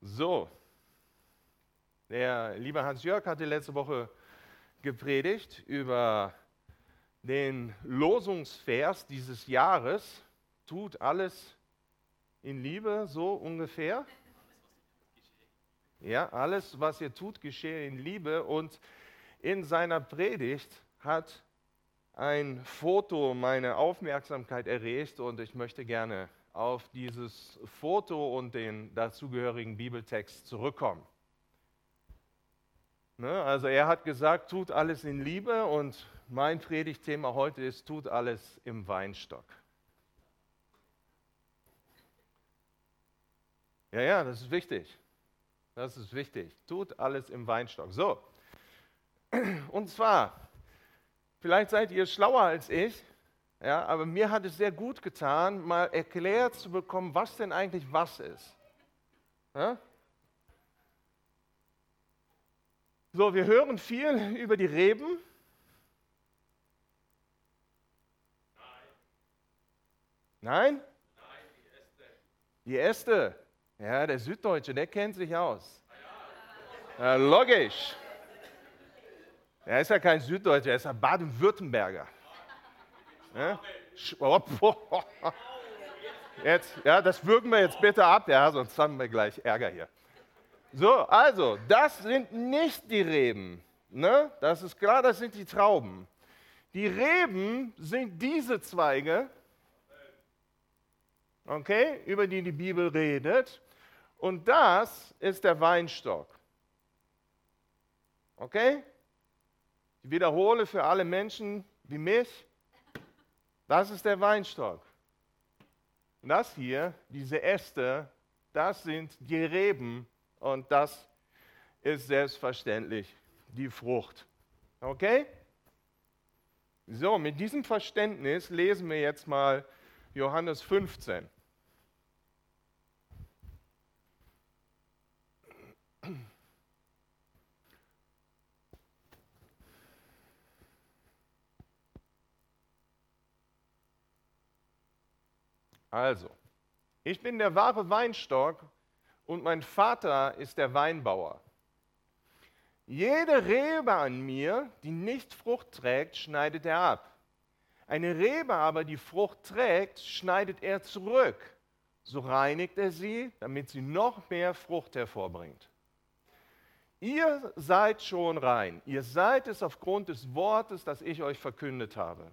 So, der liebe Hans-Jörg hatte letzte Woche gepredigt über den Losungsvers dieses Jahres. Tut alles in Liebe, so ungefähr. Ja, alles, was ihr tut, geschehe in Liebe. Und in seiner Predigt hat ein Foto meine Aufmerksamkeit erregt und ich möchte gerne auf dieses Foto und den dazugehörigen Bibeltext zurückkommen. Ne, also er hat gesagt, tut alles in Liebe und mein Predigtthema heute ist, tut alles im Weinstock. Ja, ja, das ist wichtig. Das ist wichtig. Tut alles im Weinstock. So. Und zwar, vielleicht seid ihr schlauer als ich, ja, aber mir hat es sehr gut getan, mal erklärt zu bekommen, was denn eigentlich was ist. Ja? So, wir hören viel über die Reben. Nein? Nein? die Äste. Die Äste. Ja, der Süddeutsche, der kennt sich aus. Ja, logisch. Er ist ja kein Süddeutscher, er ist ein Baden-Württemberger. Ja? Jetzt, ja, das würgen wir jetzt bitte ab, ja, sonst haben wir gleich Ärger hier. So, also, das sind nicht die Reben. Ne? Das ist klar, das sind die Trauben. Die Reben sind diese Zweige, okay, über die die Bibel redet. Und das ist der Weinstock. Okay? Ich wiederhole für alle Menschen wie mich, das ist der Weinstock. Und das hier, diese Äste, das sind die Reben und das ist selbstverständlich die Frucht. Okay? So, mit diesem Verständnis lesen wir jetzt mal Johannes 15. Also, ich bin der wahre Weinstock und mein Vater ist der Weinbauer. Jede Rebe an mir, die nicht Frucht trägt, schneidet er ab. Eine Rebe aber, die Frucht trägt, schneidet er zurück. So reinigt er sie, damit sie noch mehr Frucht hervorbringt. Ihr seid schon rein. Ihr seid es aufgrund des Wortes, das ich euch verkündet habe.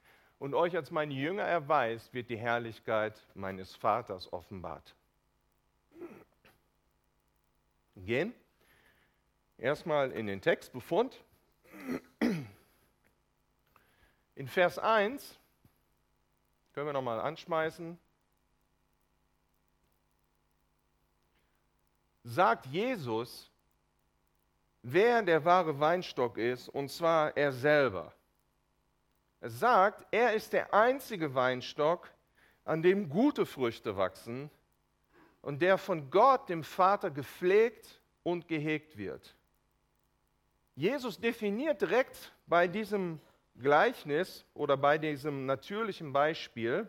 und euch als meine Jünger erweist, wird die Herrlichkeit meines Vaters offenbart. Gehen erstmal in den Textbefund. In Vers 1 können wir nochmal anschmeißen. Sagt Jesus, wer der wahre Weinstock ist, und zwar er selber. Er sagt, er ist der einzige Weinstock, an dem gute Früchte wachsen und der von Gott, dem Vater, gepflegt und gehegt wird. Jesus definiert direkt bei diesem Gleichnis oder bei diesem natürlichen Beispiel,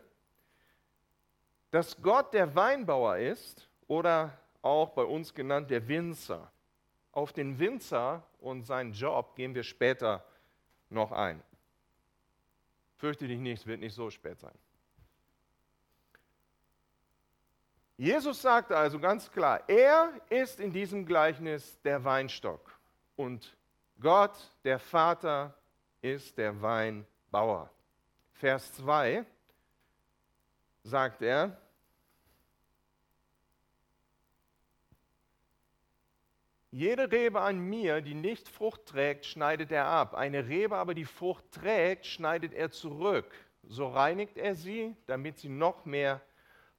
dass Gott der Weinbauer ist oder auch bei uns genannt der Winzer. Auf den Winzer und seinen Job gehen wir später noch ein. Fürchte dich nicht, es wird nicht so spät sein. Jesus sagte also ganz klar, er ist in diesem Gleichnis der Weinstock und Gott, der Vater, ist der Weinbauer. Vers 2 sagt er, Jede Rebe an mir, die nicht Frucht trägt, schneidet er ab. Eine Rebe aber, die Frucht trägt, schneidet er zurück. So reinigt er sie, damit sie noch mehr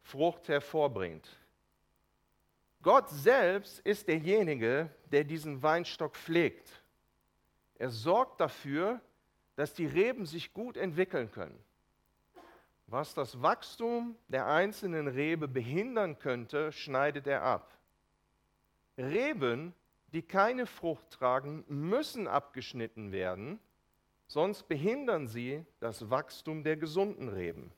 Frucht hervorbringt. Gott selbst ist derjenige, der diesen Weinstock pflegt. Er sorgt dafür, dass die Reben sich gut entwickeln können. Was das Wachstum der einzelnen Rebe behindern könnte, schneidet er ab. Reben die keine Frucht tragen, müssen abgeschnitten werden, sonst behindern sie das Wachstum der gesunden Reben.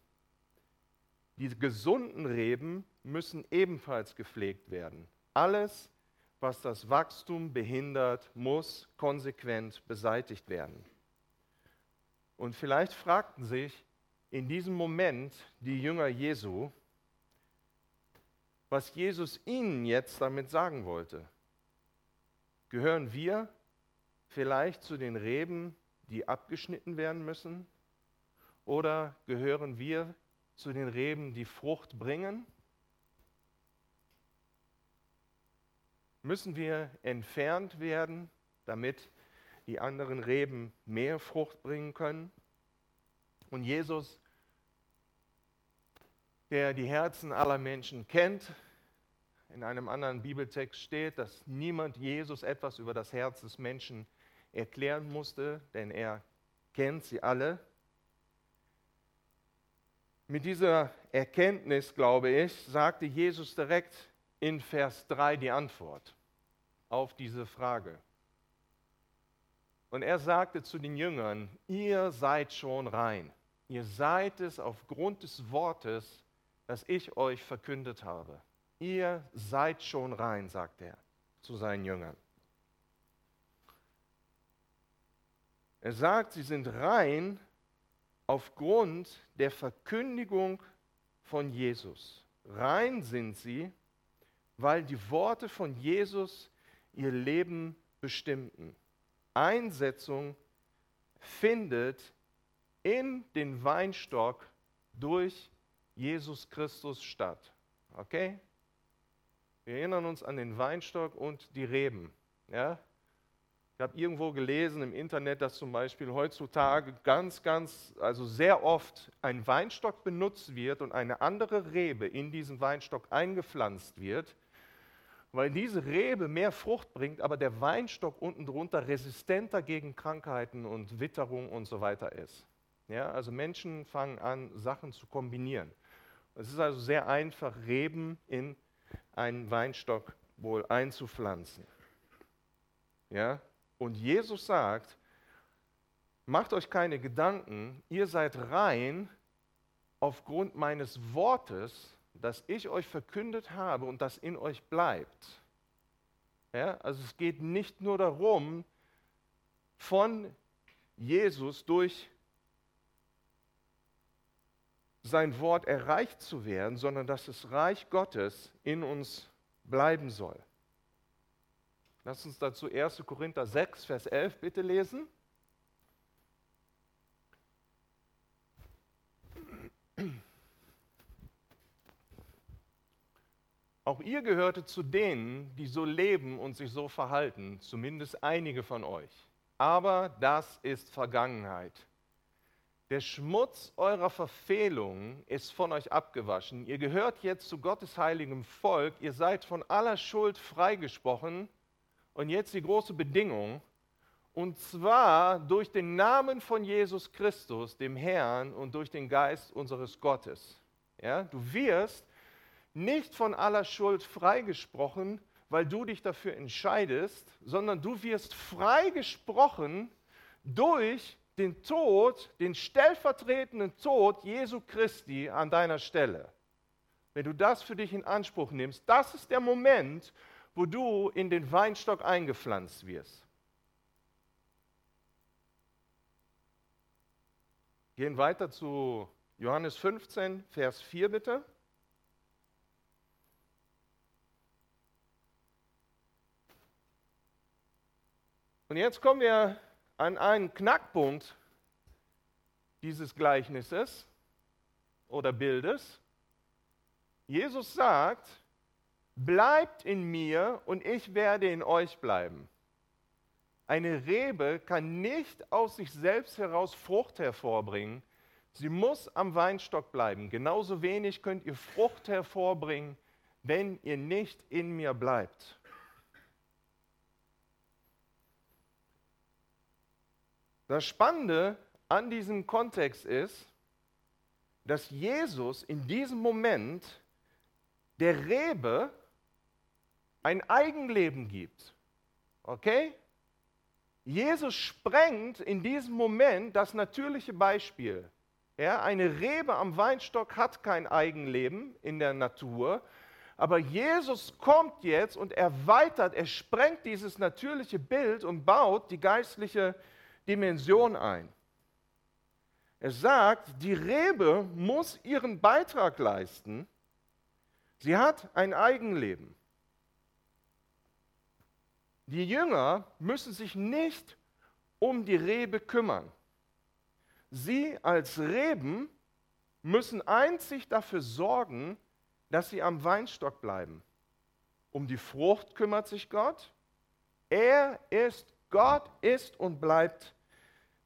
Die gesunden Reben müssen ebenfalls gepflegt werden. Alles, was das Wachstum behindert, muss konsequent beseitigt werden. Und vielleicht fragten sich in diesem Moment die Jünger Jesu, was Jesus ihnen jetzt damit sagen wollte. Gehören wir vielleicht zu den Reben, die abgeschnitten werden müssen? Oder gehören wir zu den Reben, die Frucht bringen? Müssen wir entfernt werden, damit die anderen Reben mehr Frucht bringen können? Und Jesus, der die Herzen aller Menschen kennt, in einem anderen Bibeltext steht, dass niemand Jesus etwas über das Herz des Menschen erklären musste, denn er kennt sie alle. Mit dieser Erkenntnis, glaube ich, sagte Jesus direkt in Vers 3 die Antwort auf diese Frage. Und er sagte zu den Jüngern, ihr seid schon rein. Ihr seid es aufgrund des Wortes, das ich euch verkündet habe. Ihr seid schon rein, sagt er zu seinen Jüngern. Er sagt, sie sind rein aufgrund der Verkündigung von Jesus. Rein sind sie, weil die Worte von Jesus ihr Leben bestimmten. Einsetzung findet in den Weinstock durch Jesus Christus statt. Okay? Wir erinnern uns an den Weinstock und die Reben. Ja? Ich habe irgendwo gelesen im Internet, dass zum Beispiel heutzutage ganz, ganz, also sehr oft ein Weinstock benutzt wird und eine andere Rebe in diesen Weinstock eingepflanzt wird, weil diese Rebe mehr Frucht bringt, aber der Weinstock unten drunter resistenter gegen Krankheiten und Witterung und so weiter ist. Ja, also Menschen fangen an, Sachen zu kombinieren. Es ist also sehr einfach, Reben in einen Weinstock wohl einzupflanzen. Ja? Und Jesus sagt, macht euch keine Gedanken, ihr seid rein aufgrund meines Wortes, das ich euch verkündet habe und das in euch bleibt. Ja? Also es geht nicht nur darum, von Jesus durch sein Wort erreicht zu werden, sondern dass das Reich Gottes in uns bleiben soll. Lass uns dazu 1. Korinther 6, Vers 11 bitte lesen. Auch ihr gehörte zu denen, die so leben und sich so verhalten, zumindest einige von euch. Aber das ist Vergangenheit. Der Schmutz eurer Verfehlungen ist von euch abgewaschen. Ihr gehört jetzt zu Gottes heiligem Volk. Ihr seid von aller Schuld freigesprochen. Und jetzt die große Bedingung. Und zwar durch den Namen von Jesus Christus, dem Herrn, und durch den Geist unseres Gottes. Ja, du wirst nicht von aller Schuld freigesprochen, weil du dich dafür entscheidest, sondern du wirst freigesprochen durch den Tod, den stellvertretenden Tod Jesu Christi an deiner Stelle. Wenn du das für dich in Anspruch nimmst, das ist der Moment, wo du in den Weinstock eingepflanzt wirst. Gehen weiter zu Johannes 15, Vers 4 bitte. Und jetzt kommen wir an einen Knackpunkt dieses Gleichnisses oder Bildes. Jesus sagt, bleibt in mir und ich werde in euch bleiben. Eine Rebe kann nicht aus sich selbst heraus Frucht hervorbringen. Sie muss am Weinstock bleiben. Genauso wenig könnt ihr Frucht hervorbringen, wenn ihr nicht in mir bleibt. Das Spannende an diesem Kontext ist, dass Jesus in diesem Moment der Rebe ein Eigenleben gibt. Okay? Jesus sprengt in diesem Moment das natürliche Beispiel. Ja, eine Rebe am Weinstock hat kein Eigenleben in der Natur, aber Jesus kommt jetzt und erweitert, er sprengt dieses natürliche Bild und baut die geistliche Dimension ein. Er sagt, die Rebe muss ihren Beitrag leisten. Sie hat ein Eigenleben. Die Jünger müssen sich nicht um die Rebe kümmern. Sie als Reben müssen einzig dafür sorgen, dass sie am Weinstock bleiben. Um die Frucht kümmert sich Gott. Er ist, Gott ist und bleibt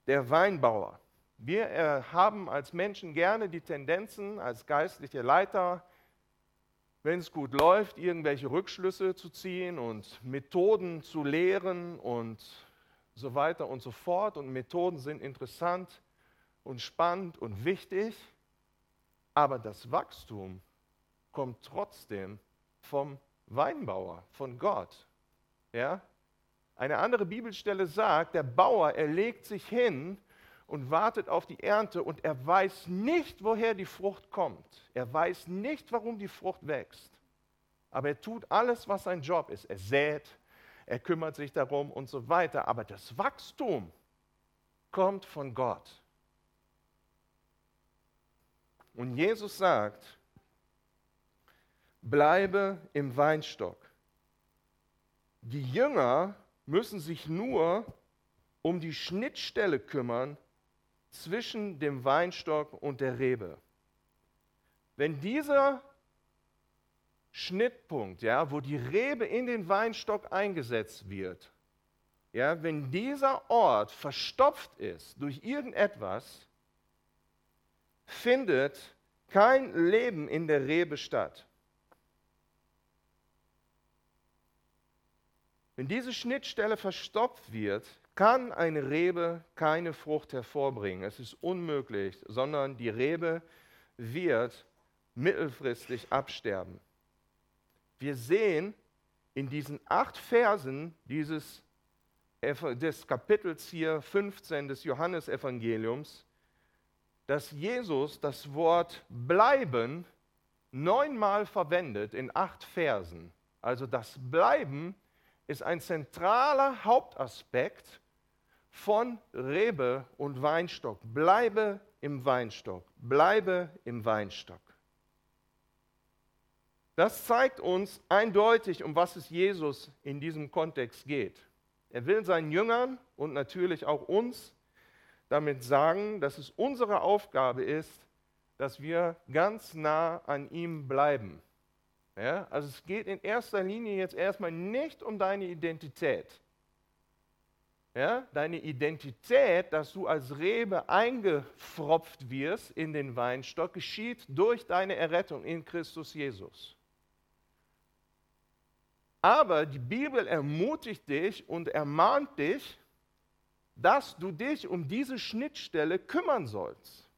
der Weinbauer. Wir äh, haben als Menschen gerne die Tendenzen, als geistliche Leiter wenn es gut läuft, irgendwelche Rückschlüsse zu ziehen und Methoden zu lehren und so weiter und so fort. Und Methoden sind interessant und spannend und wichtig, aber das Wachstum kommt trotzdem vom Weinbauer, von Gott. Ja? Eine andere Bibelstelle sagt, der Bauer, er legt sich hin und wartet auf die Ernte und er weiß nicht, woher die Frucht kommt. Er weiß nicht, warum die Frucht wächst. Aber er tut alles, was sein Job ist. Er sät, er kümmert sich darum und so weiter. Aber das Wachstum kommt von Gott. Und Jesus sagt, bleibe im Weinstock. Die Jünger müssen sich nur um die Schnittstelle kümmern zwischen dem Weinstock und der Rebe. Wenn dieser Schnittpunkt, ja, wo die Rebe in den Weinstock eingesetzt wird, ja, wenn dieser Ort verstopft ist durch irgendetwas, findet kein Leben in der Rebe statt. Wenn diese Schnittstelle verstopft wird, kann eine Rebe keine Frucht hervorbringen. Es ist unmöglich, sondern die Rebe wird mittelfristig absterben. Wir sehen in diesen acht Versen dieses des Kapitels hier 15 des Johannesevangeliums, dass Jesus das Wort bleiben neunmal verwendet in acht Versen. Also das Bleiben ist ein zentraler Hauptaspekt von Rebe und Weinstock. Bleibe im Weinstock. Bleibe im Weinstock. Das zeigt uns eindeutig, um was es Jesus in diesem Kontext geht. Er will seinen Jüngern und natürlich auch uns damit sagen, dass es unsere Aufgabe ist, dass wir ganz nah an ihm bleiben. Ja? Also es geht in erster Linie jetzt erstmal nicht um deine Identität. Ja, deine Identität, dass du als Rebe eingefropft wirst in den Weinstock, geschieht durch deine Errettung in Christus Jesus. Aber die Bibel ermutigt dich und ermahnt dich, dass du dich um diese Schnittstelle kümmern sollst,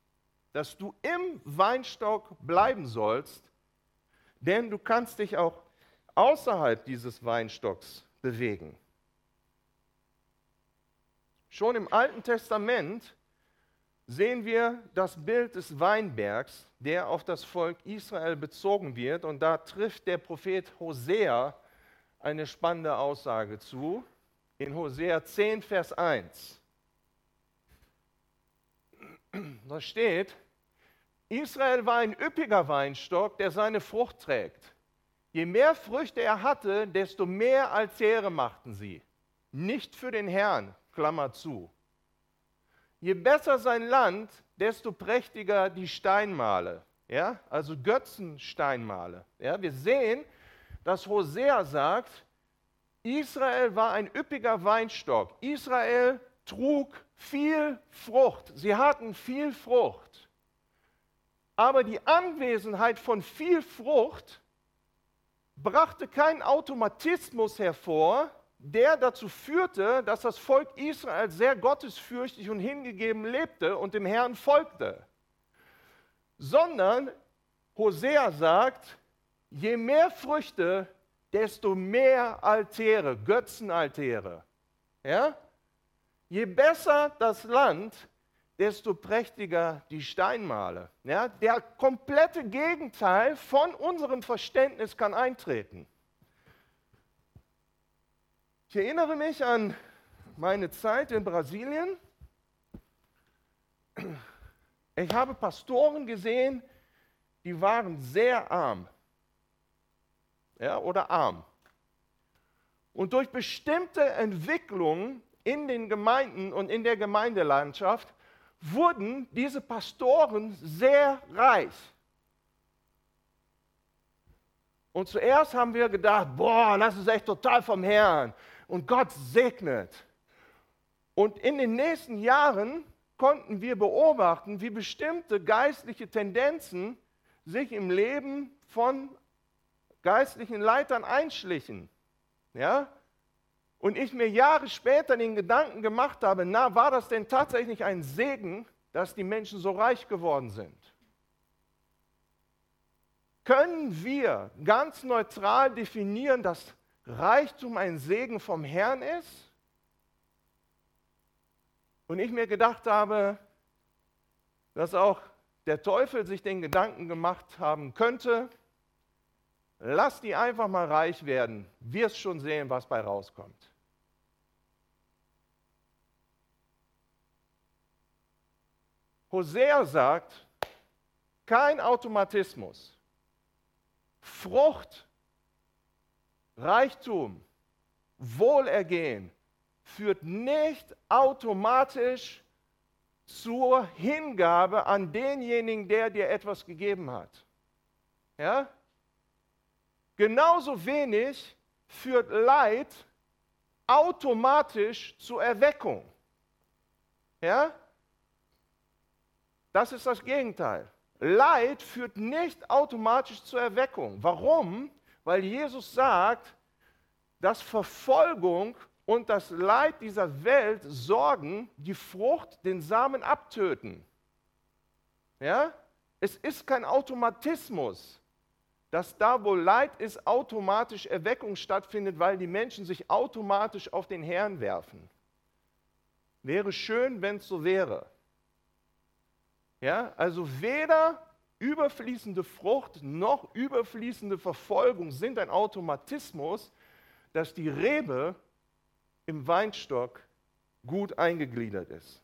dass du im Weinstock bleiben sollst, denn du kannst dich auch außerhalb dieses Weinstocks bewegen. Schon im Alten Testament sehen wir das Bild des Weinbergs, der auf das Volk Israel bezogen wird. Und da trifft der Prophet Hosea eine spannende Aussage zu. In Hosea 10, Vers 1. Da steht, Israel war ein üppiger Weinstock, der seine Frucht trägt. Je mehr Früchte er hatte, desto mehr Altäre machten sie. nicht für den Herrn, Klammer zu. Je besser sein Land, desto prächtiger die Steinmale, ja? also Götzensteinmale. Ja? Wir sehen, dass Hosea sagt, Israel war ein üppiger Weinstock. Israel trug viel Frucht. Sie hatten viel Frucht. Aber die Anwesenheit von viel Frucht brachte keinen Automatismus hervor, der dazu führte, dass das Volk Israel sehr gottesfürchtig und hingegeben lebte und dem Herrn folgte. Sondern Hosea sagt, je mehr Früchte, desto mehr Altäre, Götzenaltäre. Ja? Je besser das Land, desto prächtiger die Steinmale. Ja? Der komplette Gegenteil von unserem Verständnis kann eintreten. Ich erinnere mich an meine Zeit in Brasilien. Ich habe Pastoren gesehen, die waren sehr arm ja, oder arm. Und durch bestimmte Entwicklungen in den Gemeinden und in der Gemeindelandschaft wurden diese Pastoren sehr reich. Und zuerst haben wir gedacht, boah, das ist echt total vom Herrn. Und Gott segnet. Und in den nächsten Jahren konnten wir beobachten, wie bestimmte geistliche Tendenzen sich im Leben von geistlichen Leitern einschlichen. Ja? Und ich mir Jahre später den Gedanken gemacht habe, na, war das denn tatsächlich ein Segen, dass die Menschen so reich geworden sind? Können wir ganz neutral definieren, dass Reichtum ein Segen vom Herrn ist? Und ich mir gedacht habe, dass auch der Teufel sich den Gedanken gemacht haben könnte, lass die einfach mal reich werden, wirst schon sehen, was bei rauskommt. Hosea sagt, kein Automatismus. Frucht, Reichtum, Wohlergehen führt nicht automatisch zur Hingabe an denjenigen, der dir etwas gegeben hat. Ja? Genauso wenig führt Leid automatisch zur Erweckung. Ja? Das ist das Gegenteil. Leid führt nicht automatisch zur Erweckung. Warum? Weil Jesus sagt, dass Verfolgung und das Leid dieser Welt sorgen, die Frucht, den Samen abtöten. Ja? Es ist kein Automatismus, dass da, wo Leid ist, automatisch Erweckung stattfindet, weil die Menschen sich automatisch auf den Herrn werfen. Wäre schön, wenn es so wäre. Ja, also weder überfließende Frucht noch überfließende Verfolgung sind ein Automatismus, dass die Rebe im Weinstock gut eingegliedert ist.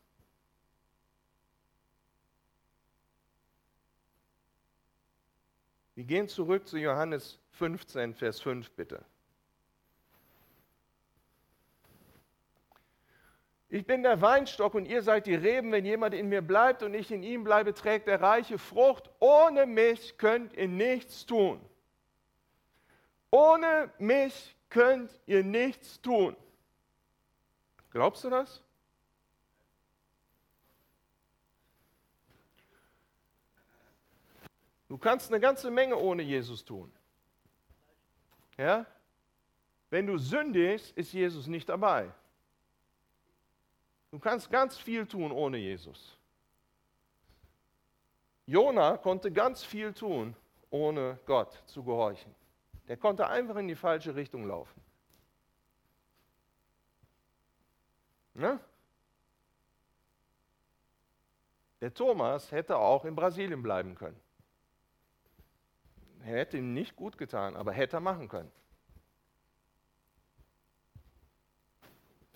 Wir gehen zurück zu Johannes 15, Vers 5 bitte. Ich bin der Weinstock und ihr seid die Reben. Wenn jemand in mir bleibt und ich in ihm bleibe, trägt er reiche Frucht. Ohne mich könnt ihr nichts tun. Ohne mich könnt ihr nichts tun. Glaubst du das? Du kannst eine ganze Menge ohne Jesus tun. Ja? Wenn du sündigst, ist Jesus nicht dabei. Du kannst ganz viel tun ohne Jesus. Jona konnte ganz viel tun, ohne Gott zu gehorchen. Der konnte einfach in die falsche Richtung laufen. Ne? Der Thomas hätte auch in Brasilien bleiben können. Er hätte ihm nicht gut getan, aber hätte er machen können.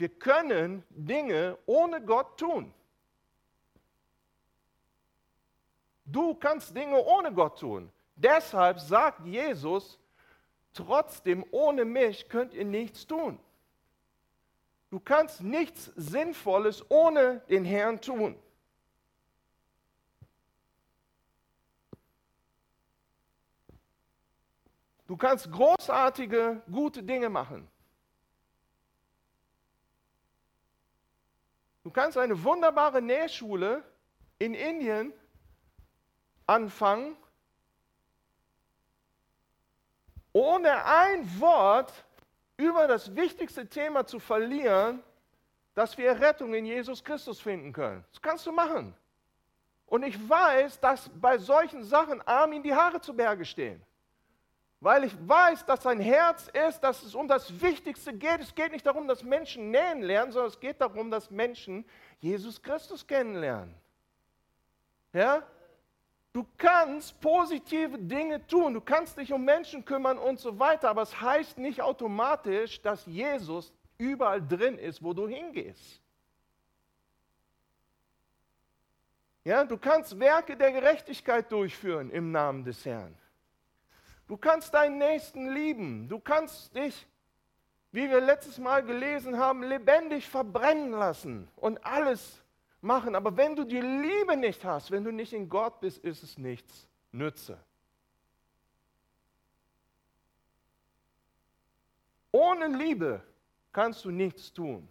Wir können Dinge ohne Gott tun. Du kannst Dinge ohne Gott tun. Deshalb sagt Jesus, trotzdem ohne mich könnt ihr nichts tun. Du kannst nichts Sinnvolles ohne den Herrn tun. Du kannst großartige, gute Dinge machen. Du kannst eine wunderbare Nähschule in Indien anfangen, ohne ein Wort über das wichtigste Thema zu verlieren, dass wir Rettung in Jesus Christus finden können. Das kannst du machen. Und ich weiß, dass bei solchen Sachen Armin die Haare zu Berge stehen weil ich weiß, dass sein Herz ist, dass es um das Wichtigste geht. Es geht nicht darum, dass Menschen nähen lernen, sondern es geht darum, dass Menschen Jesus Christus kennenlernen. Ja? Du kannst positive Dinge tun, du kannst dich um Menschen kümmern und so weiter, aber es heißt nicht automatisch, dass Jesus überall drin ist, wo du hingehst. Ja, du kannst Werke der Gerechtigkeit durchführen im Namen des Herrn. Du kannst deinen Nächsten lieben. Du kannst dich, wie wir letztes Mal gelesen haben, lebendig verbrennen lassen und alles machen. Aber wenn du die Liebe nicht hast, wenn du nicht in Gott bist, ist es nichts nütze. Ohne Liebe kannst du nichts tun,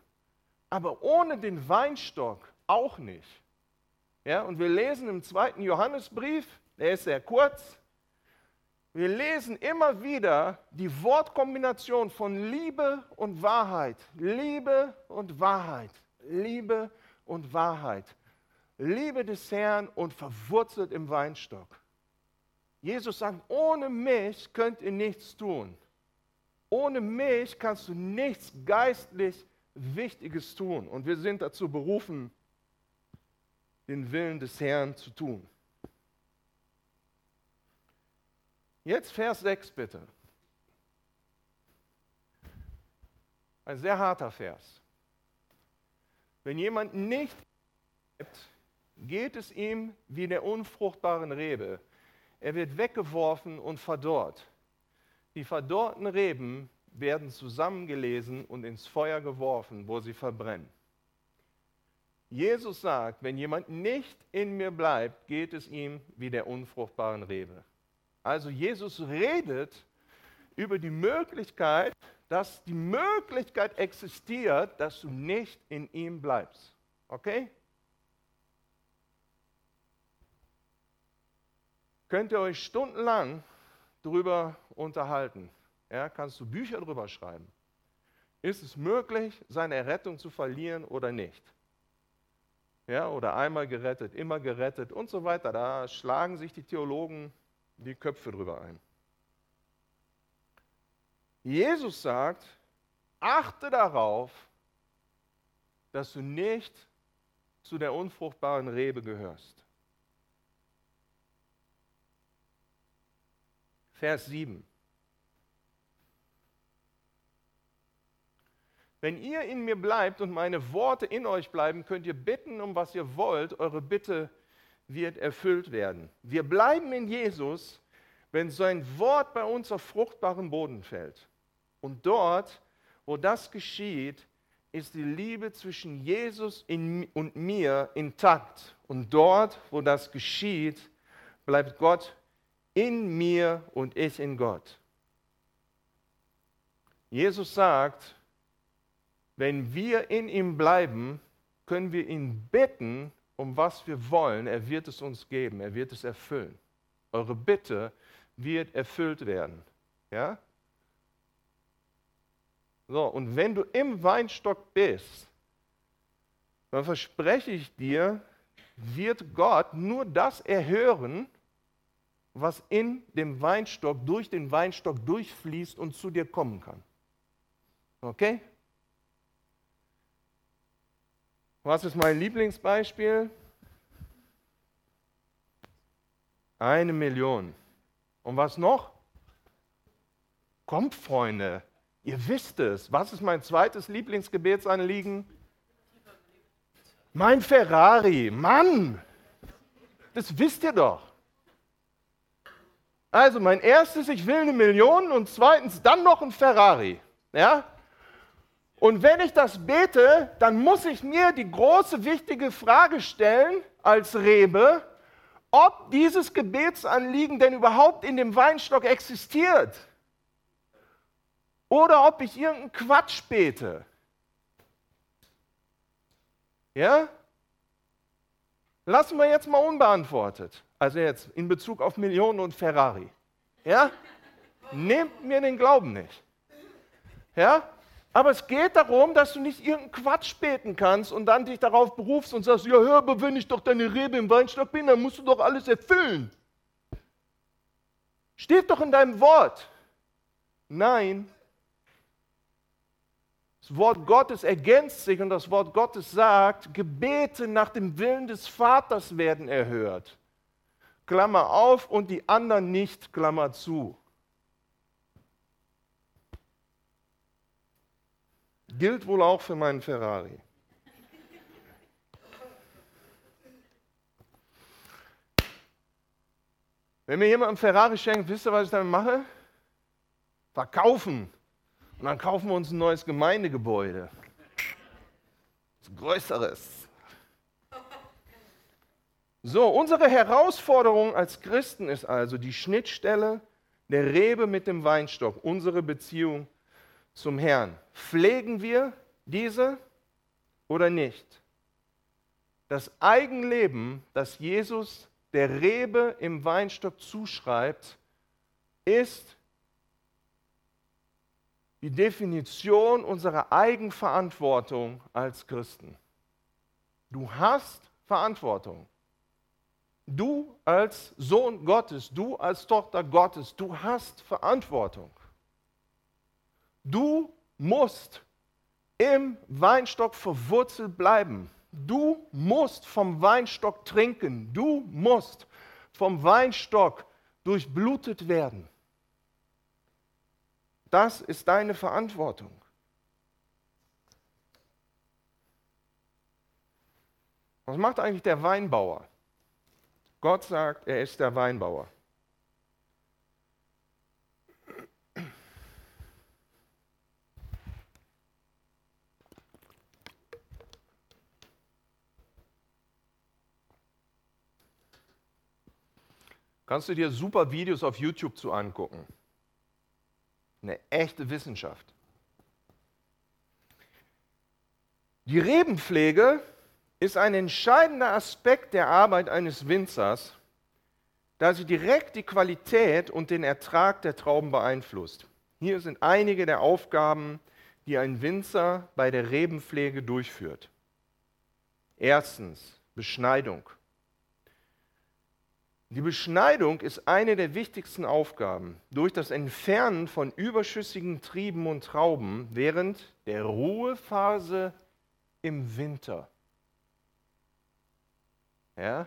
aber ohne den Weinstock auch nicht. Ja, und wir lesen im zweiten Johannesbrief, der ist sehr kurz, wir lesen immer wieder die Wortkombination von Liebe und Wahrheit. Liebe und Wahrheit. Liebe und Wahrheit. Liebe des Herrn und verwurzelt im Weinstock. Jesus sagt, ohne mich könnt ihr nichts tun. Ohne mich kannst du nichts geistlich Wichtiges tun. Und wir sind dazu berufen, den Willen des Herrn zu tun. Jetzt Vers 6 bitte. Ein sehr harter Vers. Wenn jemand nicht bleibt, geht es ihm wie der unfruchtbaren Rebe. Er wird weggeworfen und verdorrt. Die verdorrten Reben werden zusammengelesen und ins Feuer geworfen, wo sie verbrennen. Jesus sagt, wenn jemand nicht in mir bleibt, geht es ihm wie der unfruchtbaren Rebe. Also Jesus redet über die Möglichkeit, dass die Möglichkeit existiert, dass du nicht in ihm bleibst. Okay? Könnt ihr euch stundenlang darüber unterhalten? Ja, kannst du Bücher darüber schreiben? Ist es möglich, seine Errettung zu verlieren oder nicht? Ja, oder einmal gerettet, immer gerettet und so weiter. Da schlagen sich die Theologen die Köpfe drüber ein. Jesus sagt, achte darauf, dass du nicht zu der unfruchtbaren Rebe gehörst. Vers 7. Wenn ihr in mir bleibt und meine Worte in euch bleiben, könnt ihr bitten, um was ihr wollt. Eure Bitte wird erfüllt werden. Wir bleiben in Jesus, wenn sein Wort bei uns auf fruchtbaren Boden fällt. Und dort, wo das geschieht, ist die Liebe zwischen Jesus und mir intakt. Und dort, wo das geschieht, bleibt Gott in mir und ich in Gott. Jesus sagt, wenn wir in ihm bleiben, können wir ihn bitten, um was wir wollen, er wird es uns geben, er wird es erfüllen. Eure Bitte wird erfüllt werden. Ja? So, und wenn du im Weinstock bist, dann verspreche ich dir, wird Gott nur das erhören, was in dem Weinstock, durch den Weinstock durchfließt und zu dir kommen kann. Okay? Was ist mein Lieblingsbeispiel? Eine Million. Und was noch? Kommt, Freunde, ihr wisst es. Was ist mein zweites Lieblingsgebetsanliegen? Mein Ferrari. Mann, das wisst ihr doch. Also mein erstes, ich will eine Million und zweitens dann noch ein Ferrari. Ja? Und wenn ich das bete, dann muss ich mir die große, wichtige Frage stellen als Rebe, ob dieses Gebetsanliegen denn überhaupt in dem Weinstock existiert. Oder ob ich irgendeinen Quatsch bete. Ja? Lassen wir jetzt mal unbeantwortet. Also jetzt in Bezug auf Millionen und Ferrari. Ja? Nehmt mir den Glauben nicht. Ja? Aber es geht darum, dass du nicht irgendeinen Quatsch beten kannst und dann dich darauf berufst und sagst, ja, hör, aber wenn ich doch deine Rebe im Weinstock bin, dann musst du doch alles erfüllen. Steht doch in deinem Wort. Nein. Das Wort Gottes ergänzt sich und das Wort Gottes sagt, Gebete nach dem Willen des Vaters werden erhört. Klammer auf und die anderen nicht, Klammer zu. Gilt wohl auch für meinen Ferrari. Wenn mir jemand einen Ferrari schenkt, wisst ihr, was ich damit mache? Verkaufen. Und dann kaufen wir uns ein neues Gemeindegebäude. Was Größeres. So, unsere Herausforderung als Christen ist also die Schnittstelle der Rebe mit dem Weinstock, unsere Beziehung zum Herrn. Pflegen wir diese oder nicht? Das Eigenleben, das Jesus der Rebe im Weinstock zuschreibt, ist die Definition unserer Eigenverantwortung als Christen. Du hast Verantwortung. Du als Sohn Gottes, du als Tochter Gottes, du hast Verantwortung. Du musst im Weinstock verwurzelt bleiben. Du musst vom Weinstock trinken. Du musst vom Weinstock durchblutet werden. Das ist deine Verantwortung. Was macht eigentlich der Weinbauer? Gott sagt, er ist der Weinbauer. Kannst du dir super Videos auf YouTube zu angucken. Eine echte Wissenschaft. Die Rebenpflege ist ein entscheidender Aspekt der Arbeit eines Winzers, da sie direkt die Qualität und den Ertrag der Trauben beeinflusst. Hier sind einige der Aufgaben, die ein Winzer bei der Rebenpflege durchführt. Erstens Beschneidung. Die Beschneidung ist eine der wichtigsten Aufgaben. Durch das Entfernen von überschüssigen Trieben und Trauben während der Ruhephase im Winter. Ja?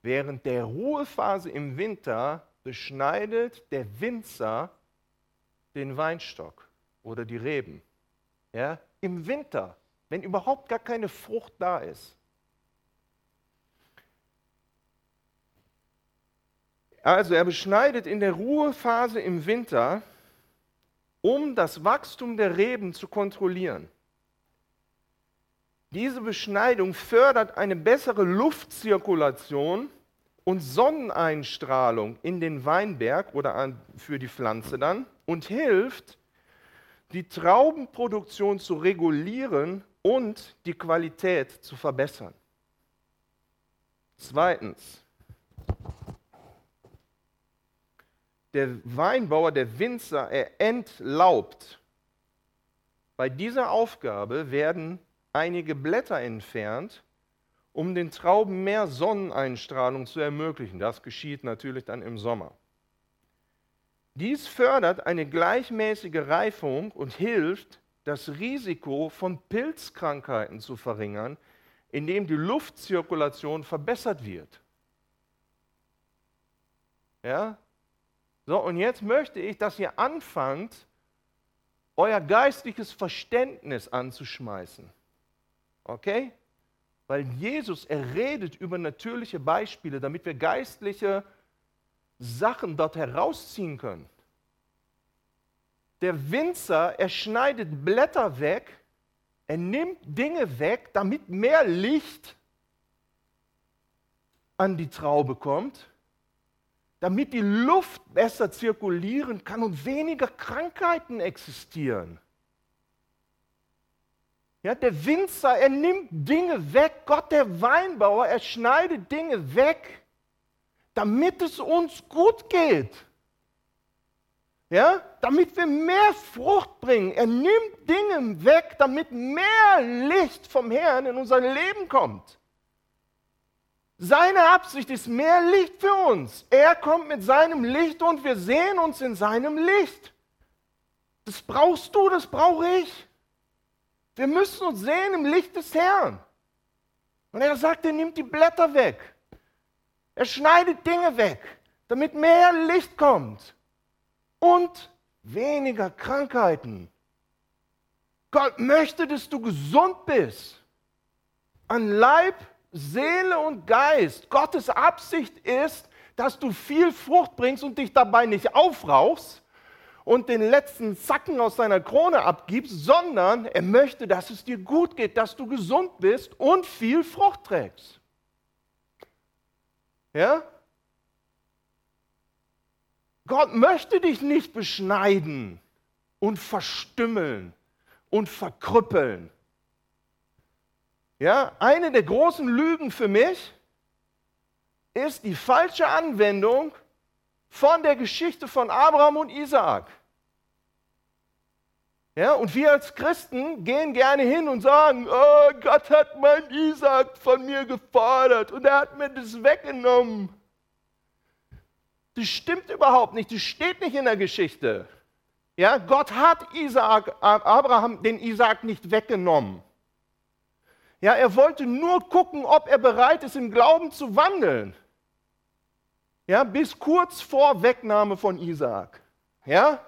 Während der Ruhephase im Winter beschneidet der Winzer den Weinstock oder die Reben. Ja? Im Winter, wenn überhaupt gar keine Frucht da ist. Also er beschneidet in der Ruhephase im Winter, um das Wachstum der Reben zu kontrollieren. Diese Beschneidung fördert eine bessere Luftzirkulation und Sonneneinstrahlung in den Weinberg oder für die Pflanze dann und hilft, die Traubenproduktion zu regulieren und die Qualität zu verbessern. Zweitens, der Weinbauer, der Winzer, er entlaubt. Bei dieser Aufgabe werden einige Blätter entfernt, um den Trauben mehr Sonneneinstrahlung zu ermöglichen. Das geschieht natürlich dann im Sommer. Dies fördert eine gleichmäßige Reifung und hilft, das Risiko von Pilzkrankheiten zu verringern, indem die Luftzirkulation verbessert wird. Ja? So, und jetzt möchte ich, dass ihr anfangt, euer geistliches Verständnis anzuschmeißen. Okay? Weil Jesus, er redet über natürliche Beispiele, damit wir geistliche Sachen dort herausziehen können. der Winzer, er schneidet Blätter weg, er nimmt Dinge weg, damit mehr Licht an die Traube kommt, damit die Luft besser zirkulieren kann und weniger Krankheiten existieren. Ja, der Winzer, er nimmt Dinge weg, Gott der Weinbauer, er schneidet Dinge weg, damit es uns gut geht. Ja, damit wir mehr Frucht bringen. Er nimmt Dinge weg, damit mehr Licht vom Herrn in unser Leben kommt. Seine Absicht ist mehr Licht für uns. Er kommt mit seinem Licht und wir sehen uns in seinem Licht. Das brauchst du, das brauche ich. Wir müssen uns sehen im Licht des Herrn. Und er sagt, er nimmt die Blätter weg. Er schneidet Dinge weg, damit mehr Licht kommt und weniger Krankheiten. Gott möchte, dass du gesund bist. An Leib, Seele und Geist. Gottes Absicht ist, dass du viel Frucht bringst und dich dabei nicht aufrauchst und den letzten Zacken aus deiner Krone abgibst, sondern er möchte, dass es dir gut geht, dass du gesund bist und viel Frucht trägst. Ja? Gott möchte dich nicht beschneiden und verstümmeln und verkrüppeln. Ja, eine der großen Lügen für mich ist die falsche Anwendung von der Geschichte von Abraham und Isaak. Ja, und wir als Christen gehen gerne hin und sagen, oh, Gott hat mein Isaak von mir gefordert und er hat mir das weggenommen. Das stimmt überhaupt nicht, das steht nicht in der Geschichte. Ja, Gott hat Isaak, Abraham den Isaak nicht weggenommen. Ja, er wollte nur gucken, ob er bereit ist, im Glauben zu wandeln. Ja, bis kurz vor Wegnahme von Isaak. Ja,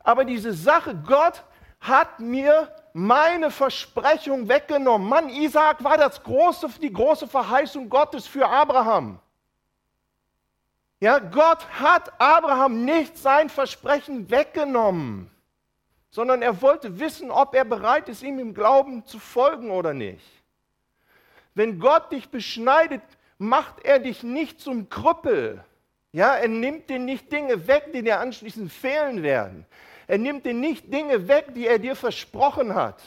aber diese Sache, Gott hat mir meine Versprechung weggenommen. Mann, Isaak war das große, die große Verheißung Gottes für Abraham. Ja, Gott hat Abraham nicht sein Versprechen weggenommen, sondern er wollte wissen, ob er bereit ist, ihm im Glauben zu folgen oder nicht. Wenn Gott dich beschneidet, macht er dich nicht zum Krüppel. Ja, er nimmt dir nicht Dinge weg, die dir anschließend fehlen werden. Er nimmt dir nicht Dinge weg, die er dir versprochen hat,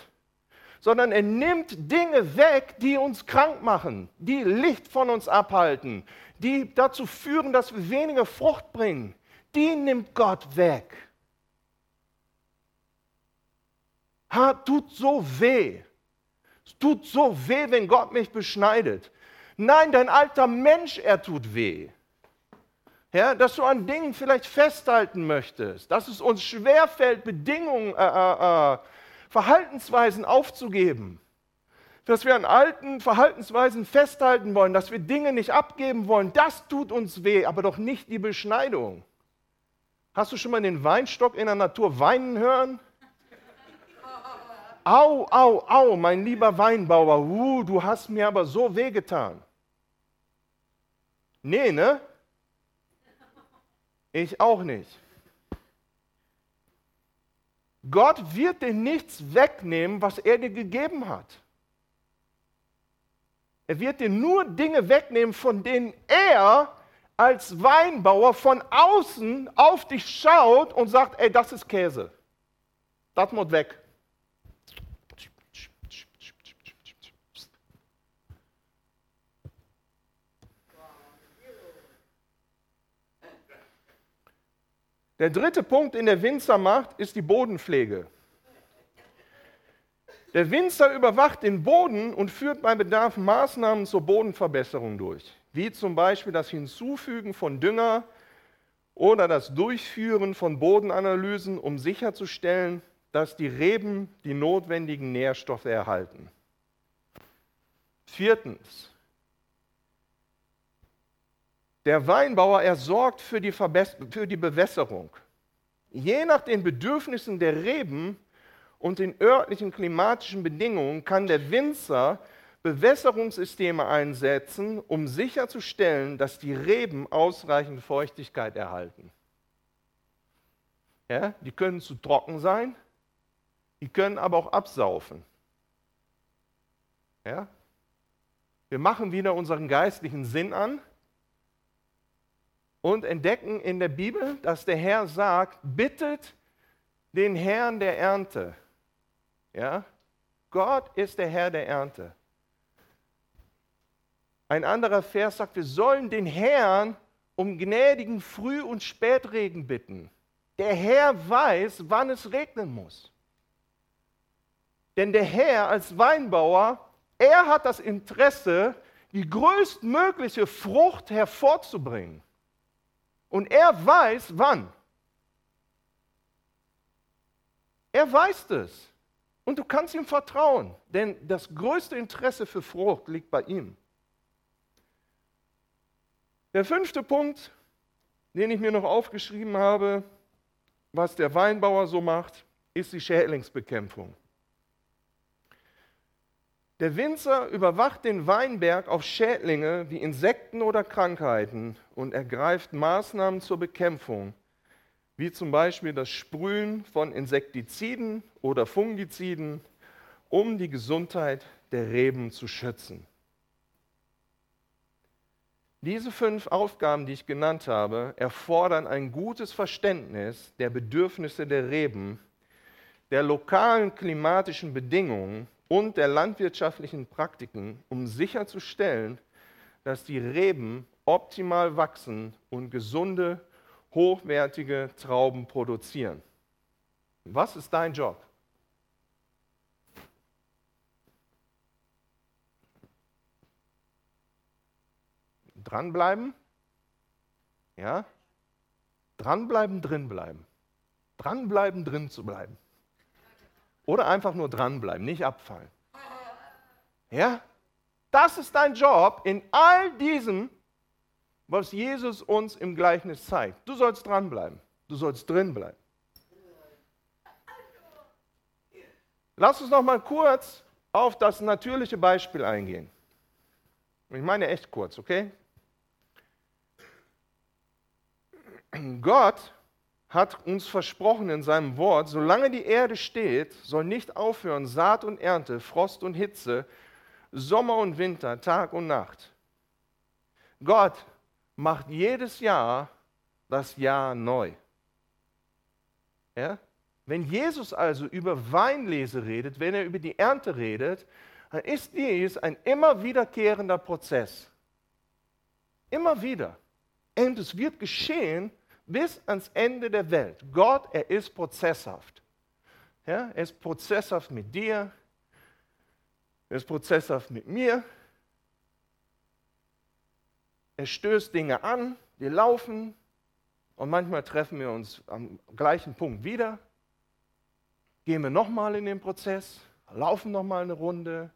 sondern er nimmt Dinge weg, die uns krank machen, die Licht von uns abhalten, die dazu führen, dass wir weniger Frucht bringen, die nimmt Gott weg. Ha, tut so weh. Tut so weh, wenn Gott mich beschneidet. Nein, dein alter Mensch, er tut weh. Ja, dass du an Dingen vielleicht festhalten möchtest, dass es uns schwerfällt, Bedingungen, äh, äh, äh Verhaltensweisen aufzugeben dass wir an alten Verhaltensweisen festhalten wollen, dass wir Dinge nicht abgeben wollen, das tut uns weh, aber doch nicht die Beschneidung. Hast du schon mal den Weinstock in der Natur weinen hören? Au, au, au, mein lieber Weinbauer, uh, du hast mir aber so wehgetan. Nee, ne? Ich auch nicht. Gott wird dir nichts wegnehmen, was er dir gegeben hat. Er wird dir nur Dinge wegnehmen, von denen er als Weinbauer von außen auf dich schaut und sagt, ey, das ist Käse. Das muss weg. Der dritte Punkt in der Winzer macht, ist die Bodenpflege. Der Winzer überwacht den Boden und führt bei Bedarf Maßnahmen zur Bodenverbesserung durch, wie zum Beispiel das Hinzufügen von Dünger oder das Durchführen von Bodenanalysen, um sicherzustellen, dass die Reben die notwendigen Nährstoffe erhalten. Viertens. Der Weinbauer, er sorgt für die, für die Bewässerung. Je nach den Bedürfnissen der Reben und den örtlichen klimatischen Bedingungen kann der Winzer Bewässerungssysteme einsetzen, um sicherzustellen, dass die Reben ausreichend Feuchtigkeit erhalten. Ja, die können zu trocken sein, die können aber auch absaufen. Ja? Wir machen wieder unseren geistlichen Sinn an und entdecken in der Bibel, dass der Herr sagt, bittet den Herrn der Ernte. Ja? Gott ist der Herr der Ernte. Ein anderer Vers sagt, wir sollen den Herrn um gnädigen Früh- und Spätregen bitten. Der Herr weiß, wann es regnen muss. Denn der Herr als Weinbauer, er hat das Interesse, die größtmögliche Frucht hervorzubringen. Und er weiß wann. Er weiß es. Und du kannst ihm vertrauen, denn das größte Interesse für Frucht liegt bei ihm. Der fünfte Punkt, den ich mir noch aufgeschrieben habe, was der Weinbauer so macht, ist die Schädlingsbekämpfung. Der Winzer überwacht den Weinberg auf Schädlinge wie Insekten oder Krankheiten und ergreift Maßnahmen zur Bekämpfung, wie zum Beispiel das Sprühen von Insektiziden oder Fungiziden, um die Gesundheit der Reben zu schützen. Diese fünf Aufgaben, die ich genannt habe, erfordern ein gutes Verständnis der Bedürfnisse der Reben, der lokalen klimatischen Bedingungen und der landwirtschaftlichen Praktiken, um sicherzustellen, dass die Reben optimal wachsen und gesunde, hochwertige Trauben produzieren. Was ist dein Job? Dranbleiben? Ja? Dranbleiben, drinbleiben. Dranbleiben, drin zu bleiben. Oder einfach nur dranbleiben, nicht abfallen. Ja? Das ist dein Job in all diesem, was Jesus uns im Gleichnis zeigt. Du sollst dranbleiben. Du sollst drinbleiben. Lass uns noch mal kurz auf das natürliche Beispiel eingehen. Ich meine echt kurz, okay? Gott hat uns versprochen in seinem Wort, solange die Erde steht, soll nicht aufhören Saat und Ernte, Frost und Hitze, Sommer und Winter, Tag und Nacht. Gott macht jedes Jahr das Jahr neu. Ja? Wenn Jesus also über Weinlese redet, wenn er über die Ernte redet, dann ist dies ein immer wiederkehrender Prozess. Immer wieder. Und es wird geschehen, bis ans Ende der Welt. Gott, er ist prozesshaft. Ja, er ist prozesshaft mit dir, er ist prozesshaft mit mir. Er stößt Dinge an, wir laufen und manchmal treffen wir uns am gleichen Punkt wieder. Gehen wir nochmal in den Prozess, laufen nochmal eine Runde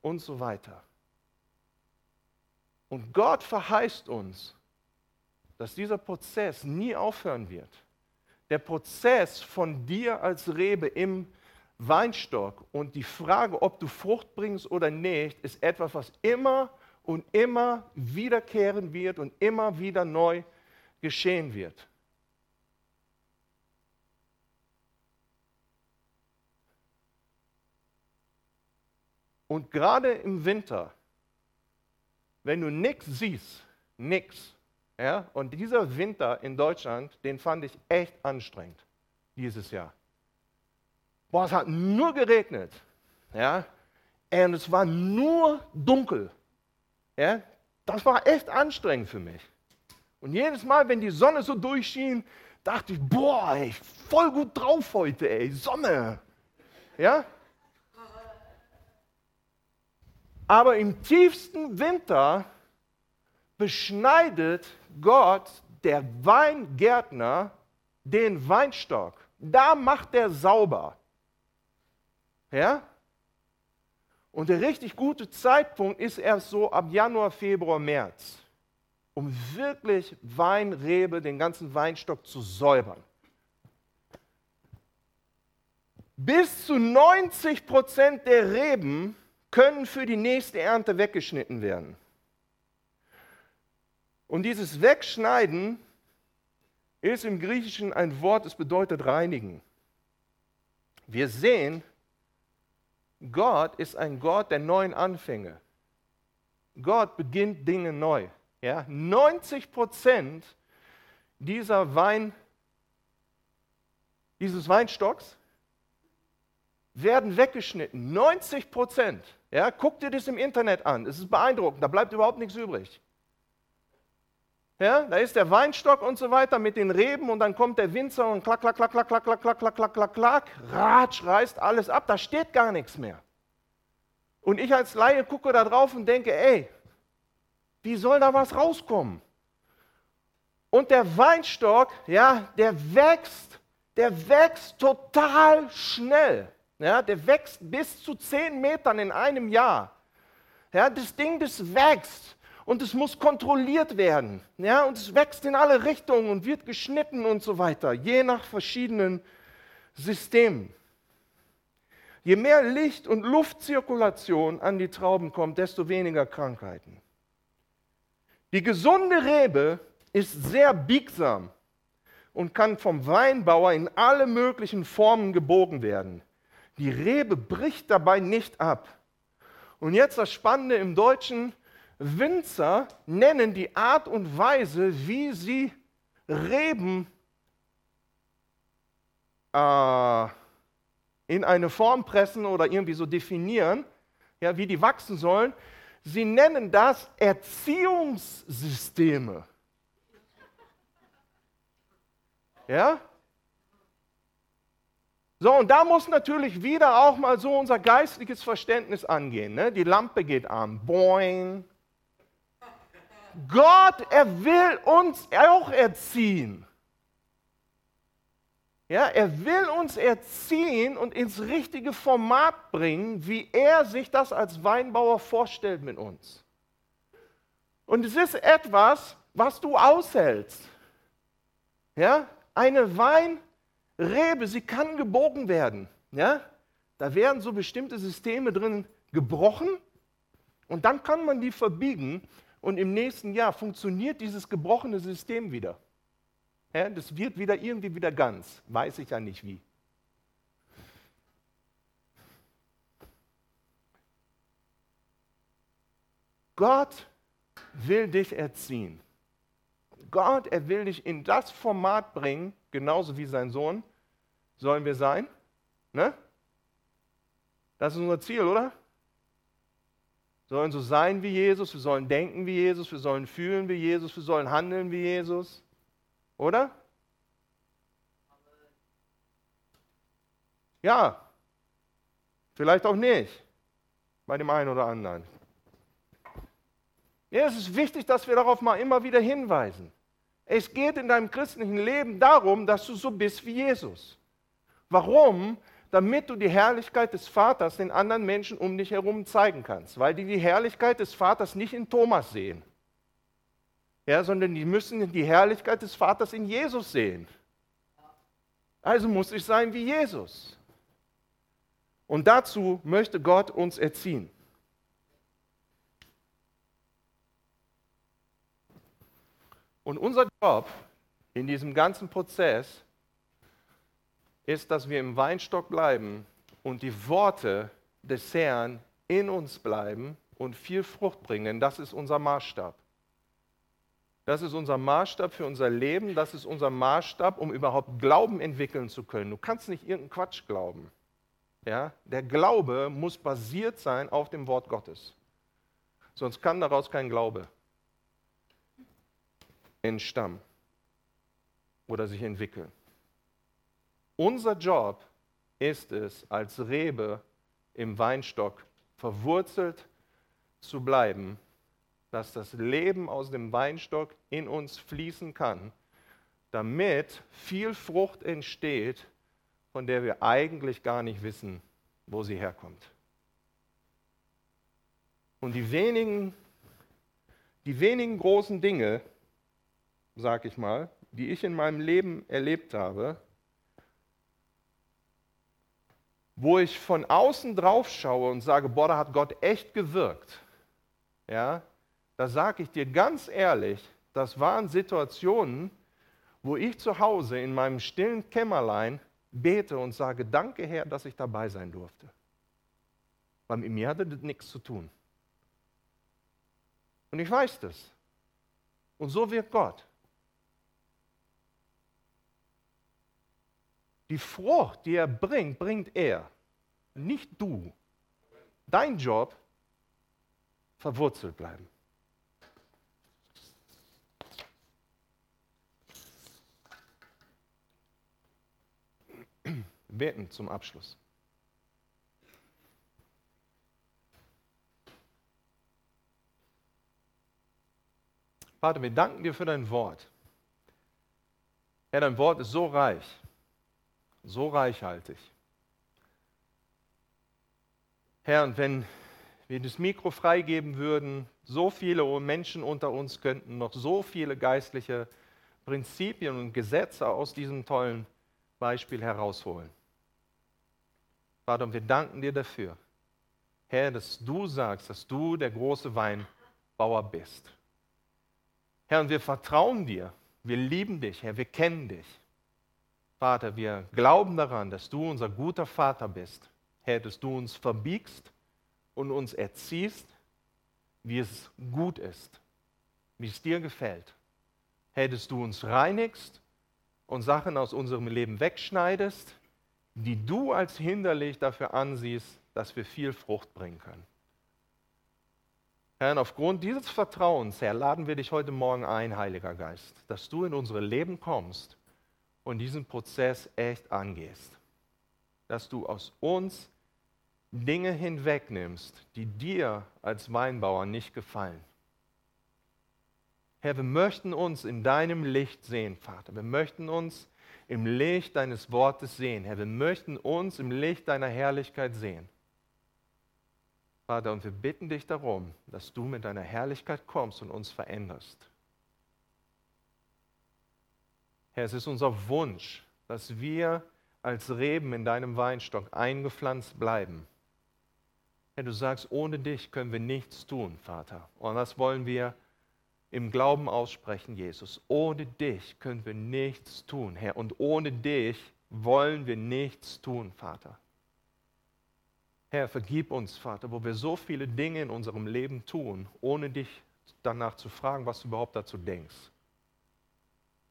und so weiter. Und Gott verheißt uns, dass dieser Prozess nie aufhören wird. Der Prozess von dir als Rebe im Weinstock und die Frage, ob du Frucht bringst oder nicht, ist etwas, was immer und immer wiederkehren wird und immer wieder neu geschehen wird. Und gerade im Winter, wenn du nichts siehst, nichts, ja? Und dieser Winter in Deutschland, den fand ich echt anstrengend dieses Jahr. Boah, es hat nur geregnet. Ja? Und es war nur dunkel. Ja? Das war echt anstrengend für mich. Und jedes Mal, wenn die Sonne so durchschien, dachte ich, boah, ey, voll gut drauf heute, ey, Sonne. Ja? Aber im tiefsten Winter beschneidet Gott, der Weingärtner, den Weinstock. Da macht er sauber. Ja? Und der richtig gute Zeitpunkt ist erst so ab Januar, Februar, März, um wirklich Weinrebe, den ganzen Weinstock zu säubern. Bis zu 90 Prozent der Reben können für die nächste Ernte weggeschnitten werden. Und dieses Wegschneiden ist im Griechischen ein Wort, es bedeutet reinigen. Wir sehen, Gott ist ein Gott der neuen Anfänge. Gott beginnt Dinge neu. Ja? 90 Prozent dieser Wein, dieses Weinstocks werden weggeschnitten. 90 Prozent. Ja? Guck dir das im Internet an. Es ist beeindruckend. Da bleibt überhaupt nichts übrig. Ja, da ist der Weinstock und so weiter mit den Reben und dann kommt der Winzer und klack, klack, klack, klack, klack, klack, klack, klack, klack, klack, klack, ratsch, reißt alles ab, da steht gar nichts mehr. Und ich als Laie gucke da drauf und denke, ey, wie soll da was rauskommen? Und der Weinstock, ja, der wächst, der wächst total schnell. Ja, der wächst bis zu zehn Metern in einem Jahr. Ja, das Ding, das wächst und es muss kontrolliert werden. Ja, und es wächst in alle Richtungen und wird geschnitten und so weiter, je nach verschiedenen Systemen. Je mehr Licht und Luftzirkulation an die Trauben kommt, desto weniger Krankheiten. Die gesunde Rebe ist sehr biegsam und kann vom Weinbauer in alle möglichen Formen gebogen werden. Die Rebe bricht dabei nicht ab. Und jetzt das Spannende im Deutschen, Winzer nennen die Art und Weise, wie sie Reben äh, in eine Form pressen oder irgendwie so definieren, ja, wie die wachsen sollen. Sie nennen das Erziehungssysteme. Ja? So, und da muss natürlich wieder auch mal so unser geistliches Verständnis angehen. Ne? Die Lampe geht an. Boing. Gott, er will uns auch erziehen. Ja, er will uns erziehen und ins richtige Format bringen, wie er sich das als Weinbauer vorstellt mit uns. Und es ist etwas, was du aushältst. Ja, eine Weinrebe, sie kann gebogen werden. Ja, da werden so bestimmte Systeme drin gebrochen und dann kann man die verbiegen und im nächsten Jahr funktioniert dieses gebrochene System wieder. Ja, das wird wieder irgendwie wieder ganz. Weiß ich ja nicht wie. Gott will dich erziehen. Gott, er will dich in das Format bringen, genauso wie sein Sohn sollen wir sein. Ne? Das ist unser Ziel, oder? Wir sollen so sein wie Jesus, wir sollen denken wie Jesus, wir sollen fühlen wie Jesus, wir sollen handeln wie Jesus. Oder? Ja, vielleicht auch nicht, bei dem einen oder anderen. Ja, es ist wichtig, dass wir darauf mal immer wieder hinweisen. Es geht in deinem christlichen Leben darum, dass du so bist wie Jesus. Warum? Damit du die Herrlichkeit des Vaters den anderen Menschen um dich herum zeigen kannst, weil die die Herrlichkeit des Vaters nicht in Thomas sehen ja, sondern die müssen die Herrlichkeit des Vaters in Jesus sehen. Also muss ich sein wie Jesus. Und dazu möchte Gott uns erziehen. Und unser Job in diesem ganzen Prozess ist, dass wir im Weinstock bleiben und die Worte des Herrn in uns bleiben und viel Frucht bringen. Das ist unser Maßstab. Das ist unser Maßstab für unser Leben. Das ist unser Maßstab, um überhaupt Glauben entwickeln zu können. Du kannst nicht irgendeinen Quatsch glauben. Ja? Der Glaube muss basiert sein auf dem Wort Gottes. Sonst kann daraus kein Glaube entstammen oder sich entwickeln. Unser Job ist es, als Rebe im Weinstock verwurzelt zu bleiben dass das Leben aus dem Weinstock in uns fließen kann, damit viel Frucht entsteht, von der wir eigentlich gar nicht wissen, wo sie herkommt. Und die wenigen, die wenigen großen Dinge, sag ich mal, die ich in meinem Leben erlebt habe, wo ich von außen drauf schaue und sage, boah, da hat Gott echt gewirkt. Ja, da sage ich dir ganz ehrlich, das waren Situationen, wo ich zu Hause in meinem stillen Kämmerlein bete und sage, danke Herr, dass ich dabei sein durfte. Weil mit mir hatte das nichts zu tun. Und ich weiß das. Und so wird Gott. Die Frucht, die er bringt, bringt er, nicht du. Dein Job, verwurzelt bleiben. Beten zum Abschluss. Vater, wir danken dir für dein Wort. Herr, dein Wort ist so reich, so reichhaltig. Herr, und wenn wir das Mikro freigeben würden, so viele Menschen unter uns könnten noch so viele geistliche Prinzipien und Gesetze aus diesem tollen Beispiel herausholen. Vater, und wir danken dir dafür, Herr, dass du sagst, dass du der große Weinbauer bist. Herr, und wir vertrauen dir, wir lieben dich, Herr, wir kennen dich. Vater, wir glauben daran, dass du unser guter Vater bist. Herr, dass du uns verbiegst und uns erziehst, wie es gut ist, wie es dir gefällt. Herr, dass du uns reinigst und Sachen aus unserem Leben wegschneidest, die du als hinderlich dafür ansiehst, dass wir viel Frucht bringen können. Herr, und aufgrund dieses Vertrauens, Herr, laden wir dich heute Morgen ein, Heiliger Geist, dass du in unsere Leben kommst und diesen Prozess echt angehst. Dass du aus uns Dinge hinwegnimmst, die dir als Weinbauer nicht gefallen. Herr, wir möchten uns in deinem Licht sehen, Vater. Wir möchten uns im Licht deines Wortes sehen. Herr, wir möchten uns im Licht deiner Herrlichkeit sehen. Vater, und wir bitten dich darum, dass du mit deiner Herrlichkeit kommst und uns veränderst. Herr, es ist unser Wunsch, dass wir als Reben in deinem Weinstock eingepflanzt bleiben. Herr, du sagst, ohne dich können wir nichts tun, Vater. Und das wollen wir im Glauben aussprechen, Jesus. Ohne dich können wir nichts tun, Herr. Und ohne dich wollen wir nichts tun, Vater. Herr, vergib uns, Vater, wo wir so viele Dinge in unserem Leben tun, ohne dich danach zu fragen, was du überhaupt dazu denkst.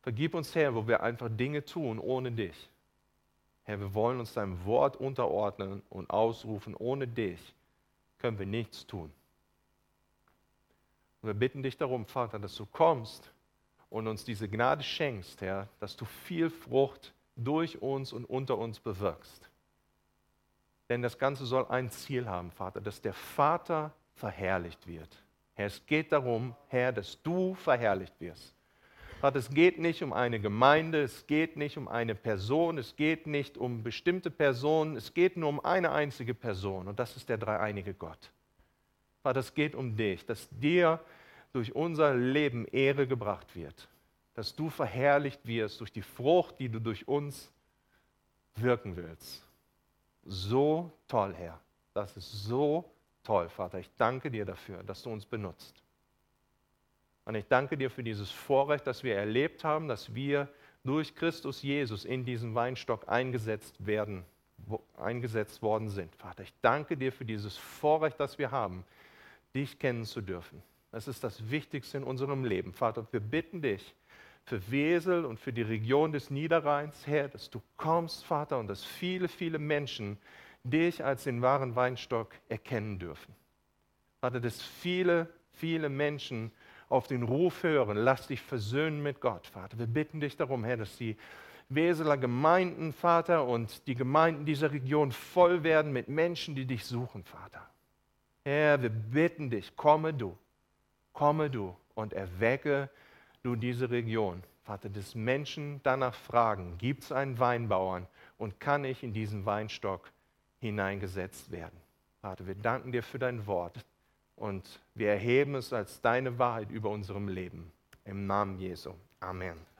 Vergib uns, Herr, wo wir einfach Dinge tun ohne dich. Herr, wir wollen uns deinem Wort unterordnen und ausrufen, ohne dich können wir nichts tun. Und wir bitten dich darum, Vater, dass du kommst und uns diese Gnade schenkst, Herr, dass du viel Frucht durch uns und unter uns bewirkst. Denn das Ganze soll ein Ziel haben, Vater, dass der Vater verherrlicht wird. Herr, es geht darum, Herr, dass du verherrlicht wirst. Vater, es geht nicht um eine Gemeinde, es geht nicht um eine Person, es geht nicht um bestimmte Personen, es geht nur um eine einzige Person und das ist der dreieinige Gott. Vater, es geht um dich, dass dir durch unser Leben Ehre gebracht wird, dass du verherrlicht wirst durch die Frucht, die du durch uns wirken willst. So toll, Herr. Das ist so toll, Vater. Ich danke dir dafür, dass du uns benutzt. Und ich danke dir für dieses Vorrecht, das wir erlebt haben, dass wir durch Christus Jesus in diesen Weinstock eingesetzt werden, eingesetzt worden sind. Vater, ich danke dir für dieses Vorrecht, das wir haben, dich kennen zu dürfen. Das ist das Wichtigste in unserem Leben. Vater, wir bitten dich für Wesel und für die Region des Niederrheins, Herr, dass du kommst, Vater, und dass viele, viele Menschen dich als den wahren Weinstock erkennen dürfen. Vater, dass viele, viele Menschen auf den Ruf hören, lass dich versöhnen mit Gott, Vater. Wir bitten dich darum, Herr, dass die Weseler Gemeinden, Vater, und die Gemeinden dieser Region voll werden mit Menschen, die dich suchen, Vater. Herr, wir bitten dich, komme du, komme du und erwecke du diese Region. Vater, dass Menschen danach fragen, gibt es einen Weinbauern und kann ich in diesen Weinstock hineingesetzt werden? Vater, wir danken dir für dein Wort und wir erheben es als deine Wahrheit über unserem Leben. Im Namen Jesu. Amen.